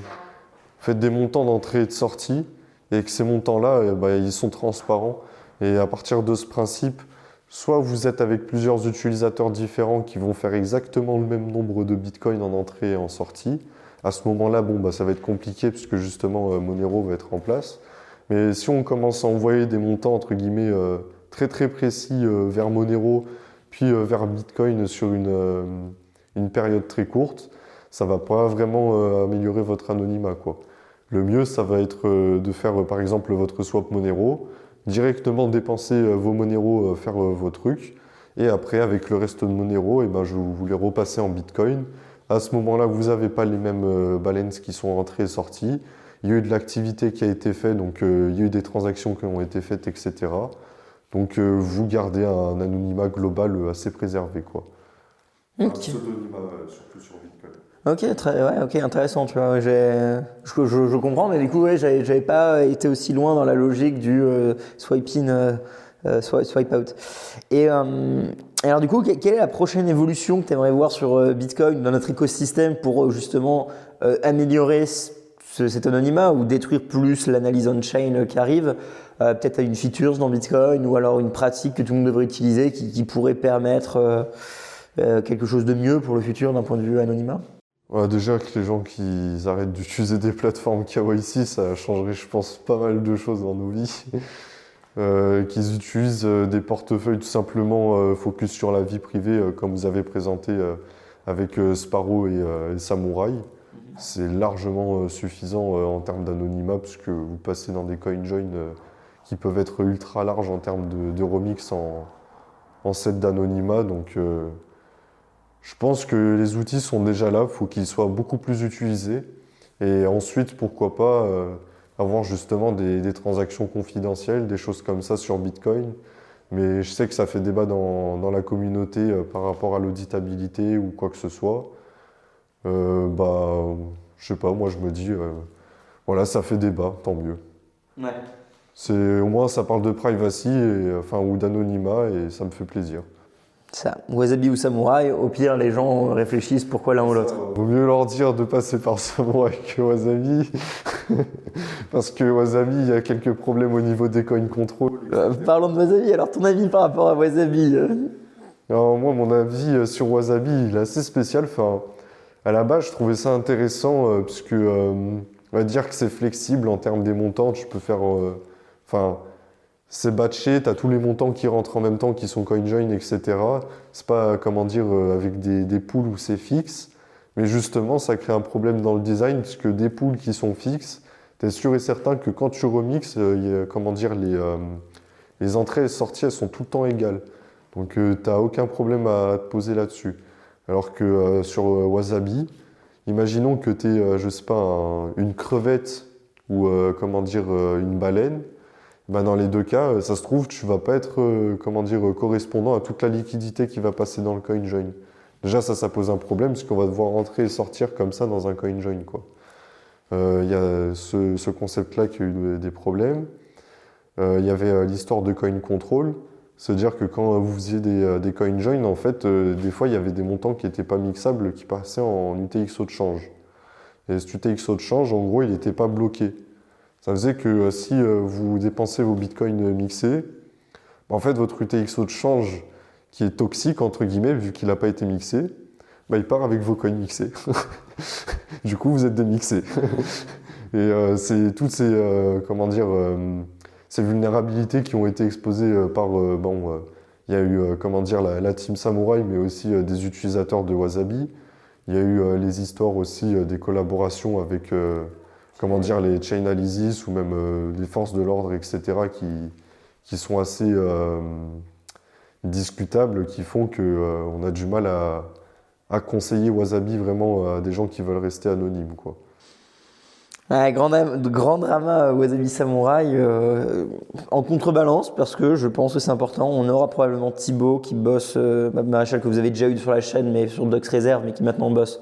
faites des montants d'entrée et de sortie, et que ces montants-là, eh ben, ils sont transparents. Et à partir de ce principe, soit vous êtes avec plusieurs utilisateurs différents qui vont faire exactement le même nombre de bitcoins en entrée et en sortie. À ce moment-là, bon, bah, ça va être compliqué puisque justement euh, Monero va être en place. Mais si on commence à envoyer des montants entre guillemets euh, très très précis euh, vers Monero, puis euh, vers Bitcoin sur une, euh, une période très courte, ça va pas vraiment euh, améliorer votre anonymat. Le mieux, ça va être de faire par exemple votre swap Monero, directement dépenser vos Monero, faire vos trucs, et après avec le reste de Monero, et ben, je vous les repasser en Bitcoin. À ce moment-là, vous n'avez pas les mêmes balances qui sont entrées et sorties. Il y a eu de l'activité qui a été faite, donc il y a eu des transactions qui ont été faites, etc. Donc euh, vous gardez un anonymat global euh, assez préservé. Quoi. Ok. pseudonymat surtout sur Bitcoin. Ok, très, ouais, ok, intéressant, tu vois. J'ai, je, je, je comprends, mais du coup, ouais, j'avais, j'avais pas été aussi loin dans la logique du euh, swipe in, euh, swipe, swipe out. Et, euh, et alors, du coup, que- quelle est la prochaine évolution que tu aimerais voir sur euh, Bitcoin, dans notre écosystème, pour justement euh, améliorer cet anonymat ou détruire plus l'analyse on-chain qui arrive Euh, Peut-être une feature dans Bitcoin ou alors une pratique que tout le monde devrait utiliser qui, pourrait permettre euh, euh, quelque chose de mieux pour le futur d'un point de vue anonymat? Déjà que les gens qui arrêtent d'utiliser des plateformes KYC, ça changerait, je pense, pas mal de choses dans nos vies. Qu'ils utilisent des portefeuilles tout simplement focus sur la vie privée, comme vous avez présenté avec Sparrow et, et Samurai. C'est largement euh, suffisant euh, en termes d'anonymat, puisque vous passez dans des CoinJoin euh, qui peuvent être ultra larges en termes de, remix en, en set d'anonymat. Donc, je pense que les outils sont déjà là, il faut qu'ils soient beaucoup plus utilisés. Et ensuite, pourquoi pas avoir justement des, transactions confidentielles, des choses comme ça sur Bitcoin. Mais je sais que ça fait débat dans, la communauté par rapport à l'auditabilité ou quoi que ce soit. Euh, bah, je sais pas, moi je me dis, euh, voilà, ça fait débat, tant mieux. Ouais. C'est au moins ça parle de privacy et, enfin ou d'anonymat et ça me fait plaisir. Ça, Wasabi ou Samouraï, au pire, les gens réfléchissent pourquoi l'un ou l'autre. Vaut mieux leur dire de passer par Samurai que Wasabi. Parce que Wasabi, il y a quelques problèmes au niveau des coin control. Euh, parlons de Wasabi, alors ton avis par rapport à Wasabi euh, Alors, moi, mon avis euh, sur Wasabi, il est assez spécial. Enfin, à la base, je trouvais ça intéressant euh, puisque euh, on va dire que c'est flexible en termes des montants. Tu peux faire, euh, enfin, c'est batché, tu as tous les montants qui rentrent en même temps, qui sont CoinJoin, etc. C'est pas, comment dire, euh, avec des, des poules où c'est fixe. Mais justement, ça crée un problème dans le design, puisque des poules qui sont fixes, tu es sûr et certain que quand tu remixes, comment dire, les, entrées et sorties, sont tout le temps égales. Donc tu n'as aucun problème à te poser là-dessus. Alors que euh, sur euh, Wasabi, imaginons que tu es, je sais pas, un- une crevette ou euh, comment dire, euh, une baleine. Ben, dans les deux cas, euh, ça se trouve, tu vas pas être euh, comment euh, correspondant à toute la liquidité qui va passer dans le coin join. Déjà, ça, ça pose un problème parce qu'on va devoir rentrer et sortir comme ça dans un coin join. Euh, Il y a ce, ce concept-là qui a eu des problèmes. Euh, Il y avait euh, l'histoire de coin control. C'est-à-dire que quand vous faisiez des, euh, des coin join, en fait, euh, des fois, il y avait des montants qui n'étaient pas mixables qui passaient en UTXO de change. Et cet UTXO de change, en gros, il n'était pas bloqué. Ça faisait que euh, si vous dépensez vos bitcoins mixés, bah, en fait, votre UTXO de change, qui est toxique, entre guillemets, vu qu'il n'a pas été mixé, bah, il part avec vos coins mixés. du coup, vous êtes démixé. Et c'est toutes ces, comment dire, ces vulnérabilités qui ont été exposées euh, par, euh, bon, euh, il y a eu, comment dire, la, team Samurai, mais aussi des utilisateurs de Wasabi. Il y a eu les histoires aussi des collaborations avec, comment dire, les Chainalysis ou même les forces de l'ordre, etc., qui, qui sont assez discutables, qui font que euh, on a du mal à, à conseiller Wasabi vraiment à des gens qui veulent rester anonymes, quoi. Ouais, grand, grand drama euh, Wasabi Samurai euh, en contrebalance parce que je pense que c'est important. On aura probablement Thibaut qui bosse, euh, Maréchal que vous avez déjà eu sur la chaîne, mais sur Docs Reserve, mais qui maintenant bosse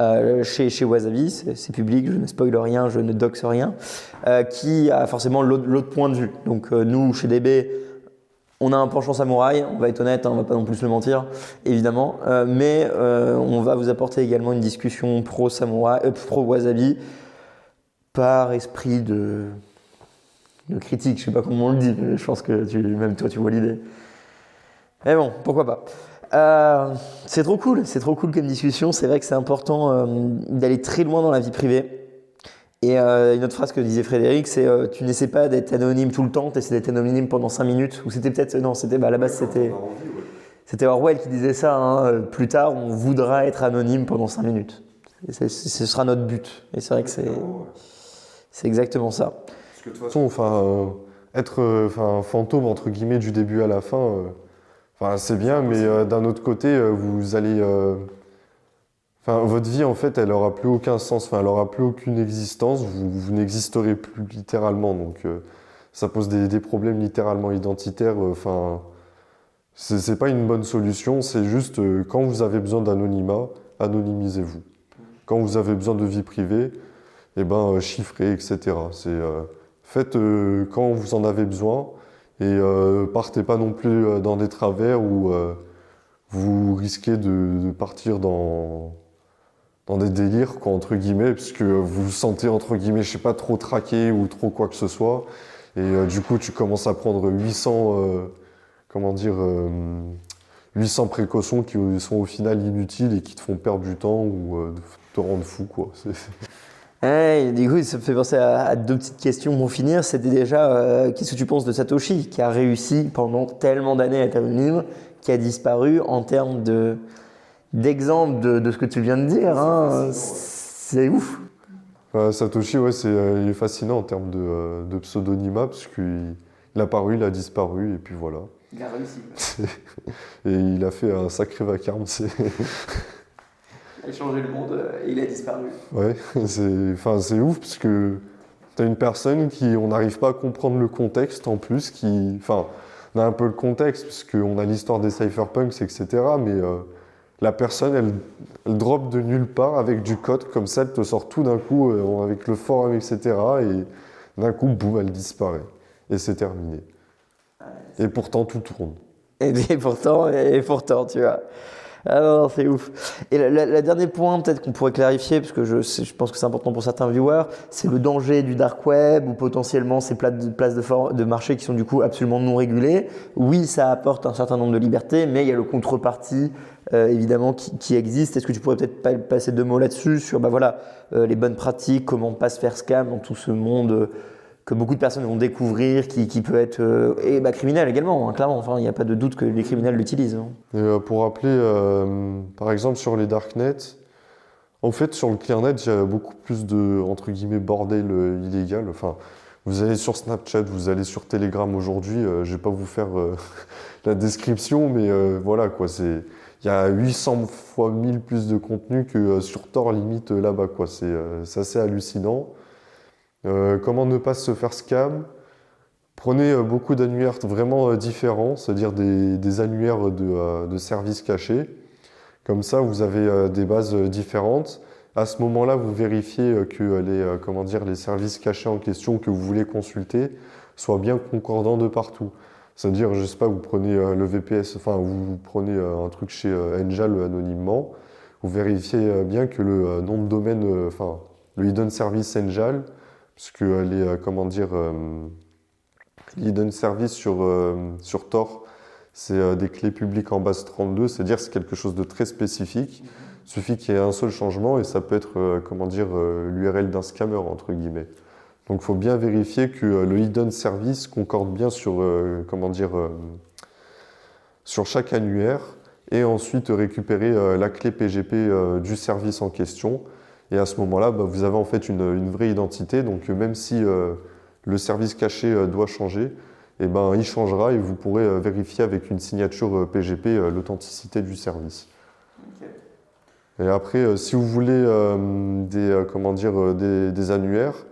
euh, chez, chez Wasabi. C'est public, je ne spoil rien, je ne doxe rien. euh, qui a forcément l'autre point de vue. Donc nous, chez DB, on a un penchant samouraï, on va être honnête, hein, on va pas non plus le mentir, évidemment, mais on va vous apporter également une discussion pro samouraï, pro wasabi, par esprit de, de critique. Je sais pas comment on le dit, mais je pense que tu, même toi tu vois l'idée. Mais bon, pourquoi pas. Euh, c'est trop cool, c'est trop cool comme discussion. C'est vrai que c'est important euh, d'aller très loin dans la vie privée. Et euh, une autre phrase que disait Frédéric, c'est tu n'essaies pas d'être anonyme tout le temps, tu essaies d'être anonyme pendant 5 minutes. Ou c'était peut-être, non, c'était bah, à la base c'était c'était Orwell qui disait ça. hein, plus tard, on voudra être anonyme pendant 5 minutes. Ce sera notre but. Et c'est vrai que c'est c'est exactement ça. de toute façon, enfin, euh, être euh, enfin, fantôme entre guillemets du début à la fin, euh, enfin, c'est bien, mais euh, d'un autre côté, euh, vous allez, euh, enfin, votre vie en fait, elle aura plus aucun sens, enfin, elle aura plus aucune existence. Vous, vous n'existerez plus littéralement, donc euh, ça pose des, des problèmes littéralement identitaires. euh, Enfin, c'est c'est pas une bonne solution. C'est juste euh, quand vous avez besoin d'anonymat, anonymisez-vous. Quand vous avez besoin de vie privée, eh ben, euh, chiffrez, etc. C'est, euh, faites euh, quand vous en avez besoin et euh, partez pas non plus dans des travers où vous risquez de, partir dans, dans des délires, quoi, entre guillemets, puisque vous vous sentez, entre guillemets, je sais pas, trop traqué ou trop quoi que ce soit. Et du coup, tu commences à prendre 800, euh, comment dire, euh, 800 précautions qui sont au final inutiles et qui te font perdre du temps ou te rendre fou, quoi. Ouais, du coup, ça me fait penser à, à deux petites questions pour finir. C'était déjà, euh, qu'est-ce que tu penses de Satoshi, qui a réussi pendant tellement d'années à être anonyme, qui a disparu en termes de d'exemple de, de ce que tu viens de dire. hein. C'est ouf. Euh, Satoshi, ouais, c'est, euh, il est fascinant en termes de, euh, de pseudonymat, parce qu'il il a apparu, il a disparu, et puis voilà. Il a réussi. Et il a fait un sacré vacarme. A changé le monde et il a disparu. ouais, c'est, enfin, ouf, parce que t'as une personne qui, on n'arrive pas à comprendre le contexte en plus, qui, enfin, on a un peu le contexte, parce qu'on a l'histoire des cypherpunks, etc., mais euh, la personne, elle, elle drop de nulle part avec du code, comme ça, elle te sort tout d'un coup, euh, avec le forum, etc., et d'un coup, boum, elle disparaît. Et c'est terminé. Et pourtant, tout tourne. Et, et pourtant, et pourtant, tu vois. Ah non, c'est ouf. Et le dernier point, peut-être qu'on pourrait clarifier, parce que je, je pense que c'est important pour certains viewers, c'est le danger du dark web ou potentiellement ces pla- de- places de, for- de marché qui sont du coup absolument non régulées. Oui, ça apporte un certain nombre de libertés, mais il y a le contrepartie euh, évidemment qui, qui existe. Est-ce que tu pourrais peut-être pa- passer deux mots là-dessus sur bah voilà euh, les bonnes pratiques, comment pas se faire scam dans tout ce monde euh, que beaucoup de personnes vont découvrir, qui, qui peut être euh, bah, criminel également, hein, clairement. Enfin, il n'y a pas de doute que les criminels l'utilisent. hein. Euh, pour rappeler, euh, par exemple sur les darknets, en fait sur le clearnet, il y a beaucoup plus de entre guillemets bordel illégal. Enfin, vous allez sur Snapchat, vous allez sur Telegram aujourd'hui. je vais pas vous faire la description, mais voilà quoi. C'est il y a 800 fois 1000 plus de contenu que sur Tor limite là-bas quoi. C'est assez hallucinant. Euh, comment ne pas se faire scam? Prenez euh, beaucoup d'annuaires vraiment euh, différents, c'est-à-dire des, annuaires de, services cachés. Comme ça, vous avez des bases différentes. À ce moment-là, vous vérifiez que les, comment dire, les services cachés en question que vous voulez consulter soient bien concordants de partout. C'est-à-dire, je sais pas, vous prenez le VPS, enfin, vous, prenez un truc chez euh, anonymement, vous vérifiez bien que le nom de domaine, enfin, le hidden service Angel, parce que euh, les, euh, comment dire, euh, l'hidden service sur, euh, sur Tor, c'est des clés publiques en base 32, c'est-à-dire c'est quelque chose de très spécifique. Il suffit qu'il y ait un seul changement et ça peut être, comment dire, l'URL d'un scammer, entre guillemets. Donc il faut bien vérifier que le hidden service concorde bien sur, comment dire, sur chaque annuaire et ensuite récupérer la clé PGP du service en question. Et à ce moment-là, bah, vous avez en fait une, une vraie identité. Donc euh, même si euh, le service caché euh, doit changer, eh ben, il changera et vous pourrez vérifier avec une signature PGP l'authenticité du service. Et après, si vous voulez euh, des, comment dire, des, des annuaires,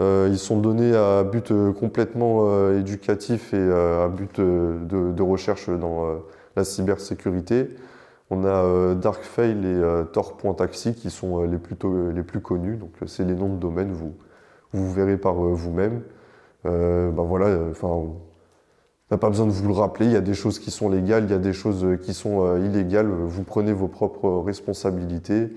euh, ils sont donnés à but complètement éducatif et à but de, de recherche dans la cybersécurité. On a euh, Darkfail et euh, Tor.taxi qui sont euh, les, plus connus. Donc, c'est les noms de domaine, vous, vous verrez par vous-même. Ben voilà, enfin, on n'a pas besoin de vous le rappeler. Il y a des choses qui sont légales, il y a des choses qui sont illégales. Vous prenez vos propres responsabilités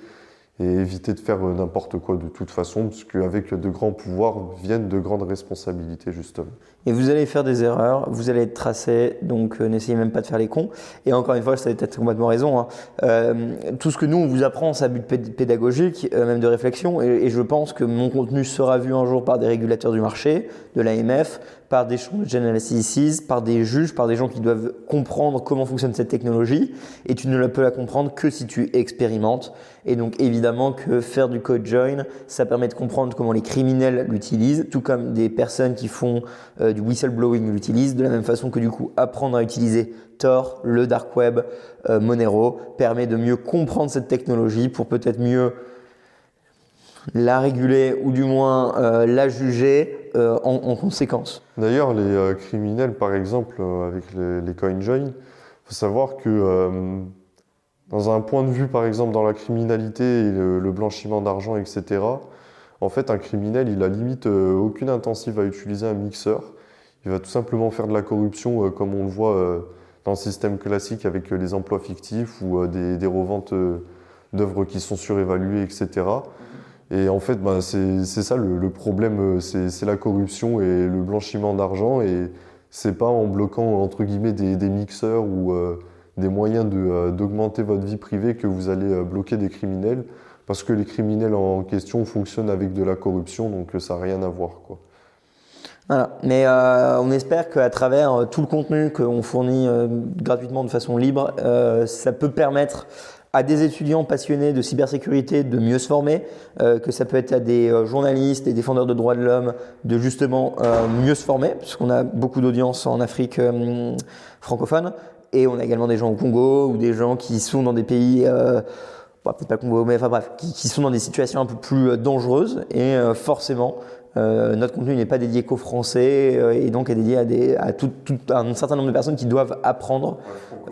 et évitez de faire n'importe quoi de toute façon, parce qu'avec de grands pouvoirs viennent de grandes responsabilités, justement. Et vous allez faire des erreurs, vous allez être tracé, donc euh, n'essayez même pas de faire les cons. Et encore une fois, ça peut-être complètement raison. hein. Euh, tout ce que nous, on vous apprend, c'est à but pé- pédagogique, euh, même de réflexion. Et, je pense que mon contenu sera vu un jour par des régulateurs du marché, de l'AMF, par des General CDCs, par des juges, par des gens qui doivent comprendre comment fonctionne cette technologie. Et tu ne peux la comprendre que si tu expérimentes. Et donc évidemment que faire du code join, ça permet de comprendre comment les criminels l'utilisent, tout comme des personnes qui font euh, whistleblowing l'utilisent, de la même façon que du coup apprendre à utiliser Tor, le dark web, euh, Monero permet de mieux comprendre cette technologie pour peut-être mieux la réguler ou du moins euh, la juger euh, en, en conséquence. D'ailleurs, les criminels, par exemple, avec les, les CoinJoin, il faut savoir que dans un point de vue, par exemple, dans la criminalité et le, blanchiment d'argent, etc., en fait, un criminel, il a limite aucune intensive à utiliser un mixeur. Il va tout simplement faire de la corruption, euh, comme on le voit euh, dans le système classique avec euh, les emplois fictifs ou des, reventes d'œuvres qui sont surévaluées, etc. Et en fait, ben, c'est ça le, problème, c'est la corruption et le blanchiment d'argent. Et c'est pas en bloquant entre guillemets des, mixeurs ou des moyens de, d'augmenter votre vie privée que vous allez bloquer des criminels, parce que les criminels en question fonctionnent avec de la corruption, donc ça n'a rien à voir. Quoi. Voilà. Mais euh, on espère qu'à travers euh, tout le contenu qu'on fournit euh, gratuitement de façon libre, euh, ça peut permettre à des étudiants passionnés de cybersécurité de mieux se former, euh, que ça peut être à des journalistes et défendeurs de droits de l'homme de justement mieux se former, puisqu'on a beaucoup d'audience en Afrique francophone, et on a également des gens au Congo ou des gens qui sont dans des pays, bah, peut-être pas Congo, mais enfin bref, qui, qui sont dans des situations un peu plus dangereuses, et euh, forcément, euh, notre contenu n'est pas dédié qu'aux Français euh, et donc est dédié à, des, à tout, tout un certain nombre de personnes qui doivent apprendre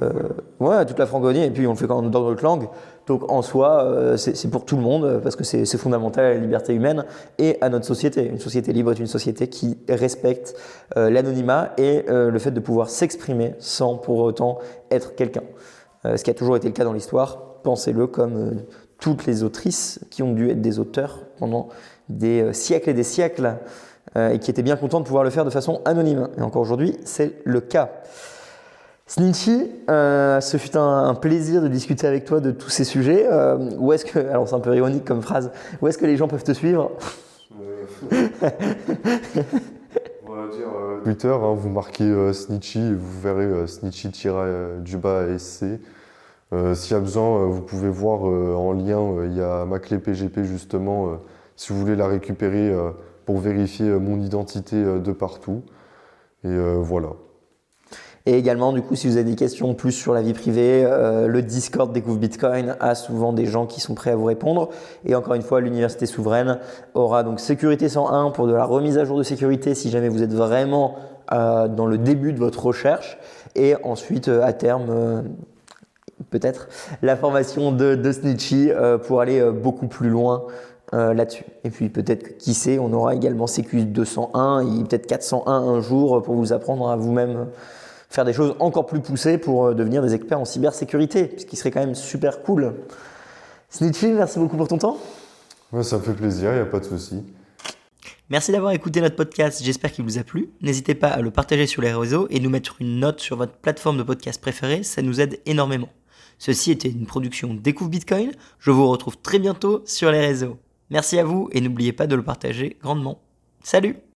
euh, ouais, à toute la francophonie et puis on le fait quand dans d'autres langues. Donc en soi, c'est pour tout le monde parce que c'est fondamental à la liberté humaine et à notre société. Une société libre est une société qui respecte l'anonymat et le fait de pouvoir s'exprimer sans pour autant être quelqu'un. Ce qui a toujours été le cas dans l'histoire, pensez-le comme toutes les autrices qui ont dû être des auteurs pendant des euh, siècles et des siècles euh, et qui étaient bien contents de pouvoir le faire de façon anonyme. Et encore aujourd'hui, c'est le cas. Snitchy, euh, ce fut un, plaisir de discuter avec toi de tous ces sujets. Où est-ce que, alors c'est un peu ironique comme phrase, où est-ce que les gens peuvent te suivre? Twitter, hein, vous marquez Snitchy vous verrez euh, Snitchy-SC. Euh, S'il y a besoin, vous pouvez voir en lien, il y a ma clé PGP justement, si vous voulez la récupérer euh, pour vérifier euh, mon identité euh, de partout. Et voilà. Et également, du coup, si vous avez des questions plus sur la vie privée, le Discord Découvre Bitcoin a souvent des gens qui sont prêts à vous répondre. Et encore une fois, l'Université souveraine aura donc Sécurité 101 pour de la remise à jour de sécurité si jamais vous êtes vraiment dans le début de votre recherche. Et ensuite, à terme, peut-être, la formation de, de Snitchy pour aller beaucoup plus loin euh, là-dessus. Et puis peut-être que, qui sait, on aura également CQ 201 et peut-être 401 un jour pour vous apprendre à vous-même faire des choses encore plus poussées pour euh, devenir des experts en cybersécurité, ce qui serait quand même super cool. Snitchy, merci beaucoup pour ton temps. Ouais, ça me fait plaisir, il n'y a pas de souci. Merci d'avoir écouté notre podcast, j'espère qu'il vous a plu. N'hésitez pas à le partager sur les réseaux et nous mettre une note sur votre plateforme de podcast préférée, ça nous aide énormément. Ceci était une production Découvre Bitcoin, je vous retrouve très bientôt sur les réseaux. Merci à vous et n'oubliez pas de le partager grandement. Salut